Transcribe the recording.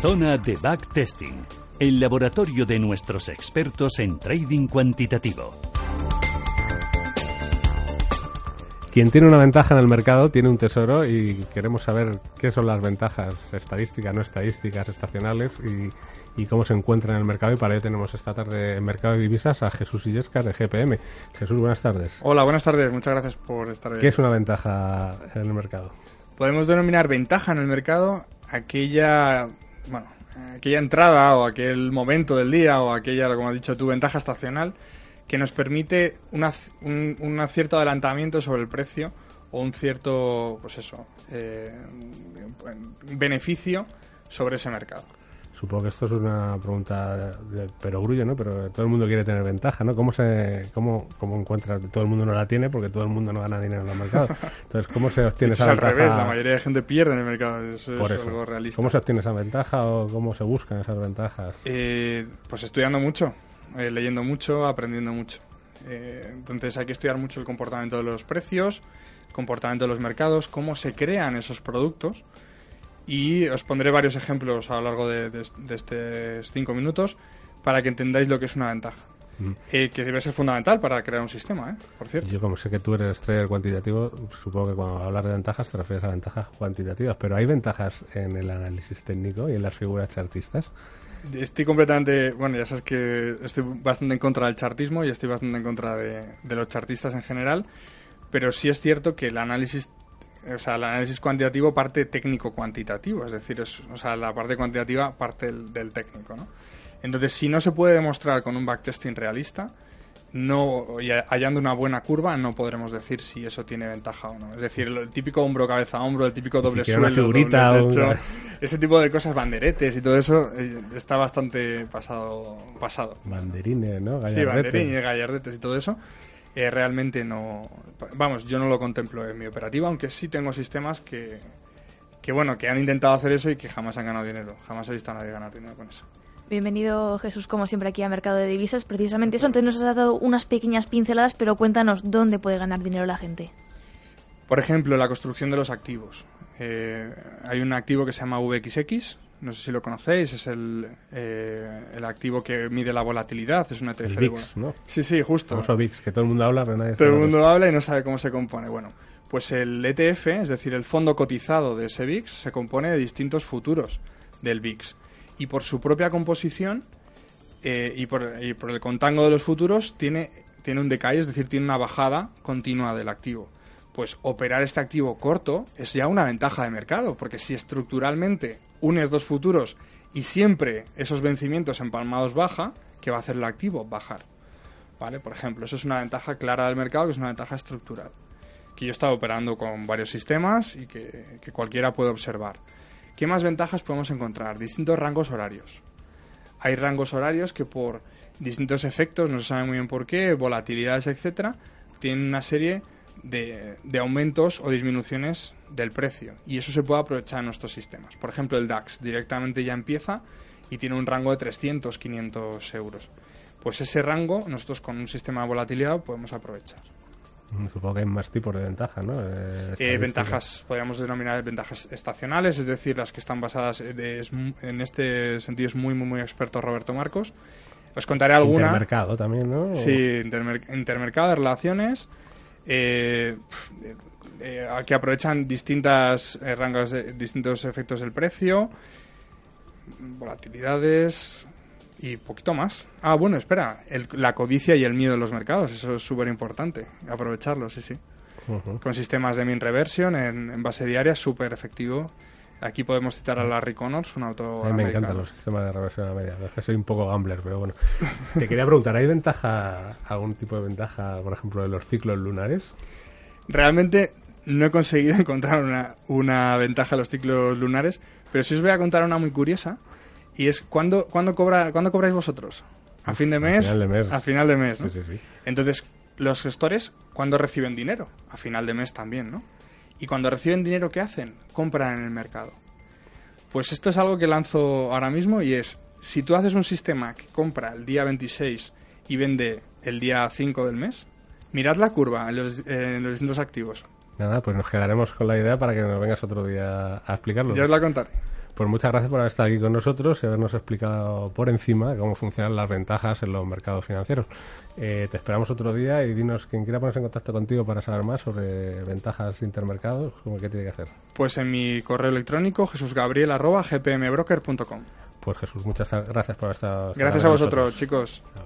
Zona de Backtesting, el laboratorio de nuestros expertos en trading cuantitativo. Quien tiene una ventaja en el mercado tiene un tesoro y queremos saber qué son las ventajas estadísticas, no estadísticas, estacionales y, y cómo se encuentran en el mercado. Y para ello tenemos esta tarde en Mercado de Divisas a Jesús Illesca de GPM. Jesús, buenas tardes. Hola, buenas tardes. Muchas gracias por estar ¿Qué es una ventaja en el mercado? Podemos denominar ventaja en el mercado aquella, bueno, aquella entrada o aquel momento del día o aquella, como has dicho tú, ventaja estacional que nos permite una, un, un, cierto adelantamiento sobre el precio o un cierto, pues eso, eh, beneficio sobre ese mercado. Supongo que esto es una pregunta de perogrullo, ¿no? Pero todo el mundo quiere tener ventaja, ¿no? ¿Cómo se cómo, cómo encuentra todo el mundo no la tiene porque todo el mundo no gana dinero en el mercado? Entonces, ¿cómo se obtiene esa es ventaja? al revés, la mayoría de gente pierde en el mercado, eso Por es eso. algo realista. ¿Cómo se obtiene esa ventaja o cómo se buscan esas ventajas? Eh, pues estudiando mucho, eh, leyendo mucho, aprendiendo mucho. Eh, entonces hay que estudiar mucho el comportamiento de los precios, el comportamiento de los mercados, cómo se crean esos productos. Y os pondré varios ejemplos a lo largo de, de, de estos cinco minutos para que entendáis lo que es una ventaja. Mm. Eh, que debe ser fundamental para crear un sistema, ¿eh? por cierto. Yo como sé que tú eres trader cuantitativo, supongo que cuando hablas de ventajas te refieres a ventajas cuantitativas, pero ¿hay ventajas en el análisis técnico y en las figuras chartistas? Estoy completamente, bueno, ya sabes que estoy bastante en contra del chartismo y estoy bastante en contra de, de los chartistas en general, pero sí es cierto que el análisis o sea, el análisis cuantitativo parte técnico-cuantitativo, es decir, es, o sea, la parte cuantitativa parte del, del, técnico, ¿no? Entonces, si no se puede demostrar con un backtesting realista, no hallando una buena curva, no podremos decir si eso tiene ventaja o no. Es decir, el típico hombro cabeza a hombro, el típico doble si suelo, una figurita doble techo, una... ese tipo de cosas, banderetes y todo eso, eh, está bastante pasado. pasado. Banderines, ¿no? Gallardetes. Sí, banderines, gallardetes y todo eso eh, realmente no vamos yo no lo contemplo en mi operativa aunque sí tengo sistemas que que bueno que han intentado hacer eso y que jamás han ganado dinero jamás he visto a nadie ganar dinero con eso Bienvenido Jesús como siempre aquí a Mercado de Divisas precisamente eso entonces nos has dado unas pequeñas pinceladas pero cuéntanos dónde puede ganar dinero la gente por ejemplo la construcción de los activos eh, hay un activo que se llama VXX no sé si lo conocéis, es el, eh, el activo que mide la volatilidad, es una ETF el VIX, ¿no? Sí, sí, justo. Famoso VIX, que todo el mundo habla, pero nadie Todo el mundo habla y no sabe cómo se compone. Bueno, pues el ETF, es decir, el fondo cotizado de ese VIX, se compone de distintos futuros del VIX. Y por su propia composición eh, y, por, y por el contango de los futuros, tiene, tiene un decay, es decir, tiene una bajada continua del activo pues operar este activo corto es ya una ventaja de mercado, porque si estructuralmente unes dos futuros y siempre esos vencimientos empalmados baja, ¿qué va a hacer el activo? Bajar. ¿Vale? Por ejemplo, eso es una ventaja clara del mercado, que es una ventaja estructural. Que yo he estado operando con varios sistemas y que, que cualquiera puede observar. ¿Qué más ventajas podemos encontrar? Distintos rangos horarios. Hay rangos horarios que por distintos efectos, no se sabe muy bien por qué, volatilidades, etcétera, tienen una serie de, de, aumentos o disminuciones del precio y eso se puede aprovechar en nuestros sistemas. Por ejemplo, el DAX directamente ya empieza y tiene un rango de 300, 500 euros. Pues ese rango nosotros con un sistema de volatilidad podemos aprovechar. Supongo que hay más tipos de ventajas, ¿no? Eh, eh, ventajas, podríamos denominar ventajas estacionales, es decir, las que están basadas de, es, en este sentido es muy, muy, muy experto Roberto Marcos. Os contaré alguna. Intermercado también, ¿no? Sí, intermer intermercado de relaciones. Eh, eh, que aprovechan distintas eh, rangos de, distintos efectos del precio, volatilidades y poquito más. Ah, bueno, espera, el, la codicia y el miedo de los mercados, eso es súper importante, aprovecharlo, sí, sí. Uh -huh. Con sistemas de min reversion en, en base diaria, súper efectivo. Aquí podemos citar a Larry Connors, un autor. A mí me encantan los sistemas de reversión a media. Es que soy un poco gambler, pero bueno. Te quería preguntar, ¿hay ventaja, algún tipo de ventaja, por ejemplo, de los ciclos lunares? Realmente no he conseguido encontrar una, una ventaja a los ciclos lunares, pero sí os voy a contar una muy curiosa. Y es, ¿cuándo, cuándo, cobra, ¿cuándo cobráis vosotros? ¿A fin de mes? final de mes. A final de mes, ¿no? Sí, sí, sí. Entonces, los gestores, ¿cuándo reciben dinero? A final de mes también, ¿no? Y cuando reciben dinero, ¿qué hacen? Compran en el mercado. Pues esto es algo que lanzo ahora mismo y es, si tú haces un sistema que compra el día 26 y vende el día 5 del mes, mirad la curva en los, en los distintos activos. Nada, pues nos quedaremos con la idea para que nos vengas otro día a explicarlo. Ya os la contaré. Pues muchas gracias por haber estado aquí con nosotros y habernos explicado por encima cómo funcionan las ventajas en los mercados financieros. Eh, te esperamos otro día y dinos, quien quiera ponerse en contacto contigo para saber más sobre ventajas intermercados, ¿cómo qué tiene que hacer? Pues en mi correo electrónico jesusgabriel.gpmbroker.com. Pues Jesús, muchas gracias por estado. Gracias a vosotros, chicos. Chao.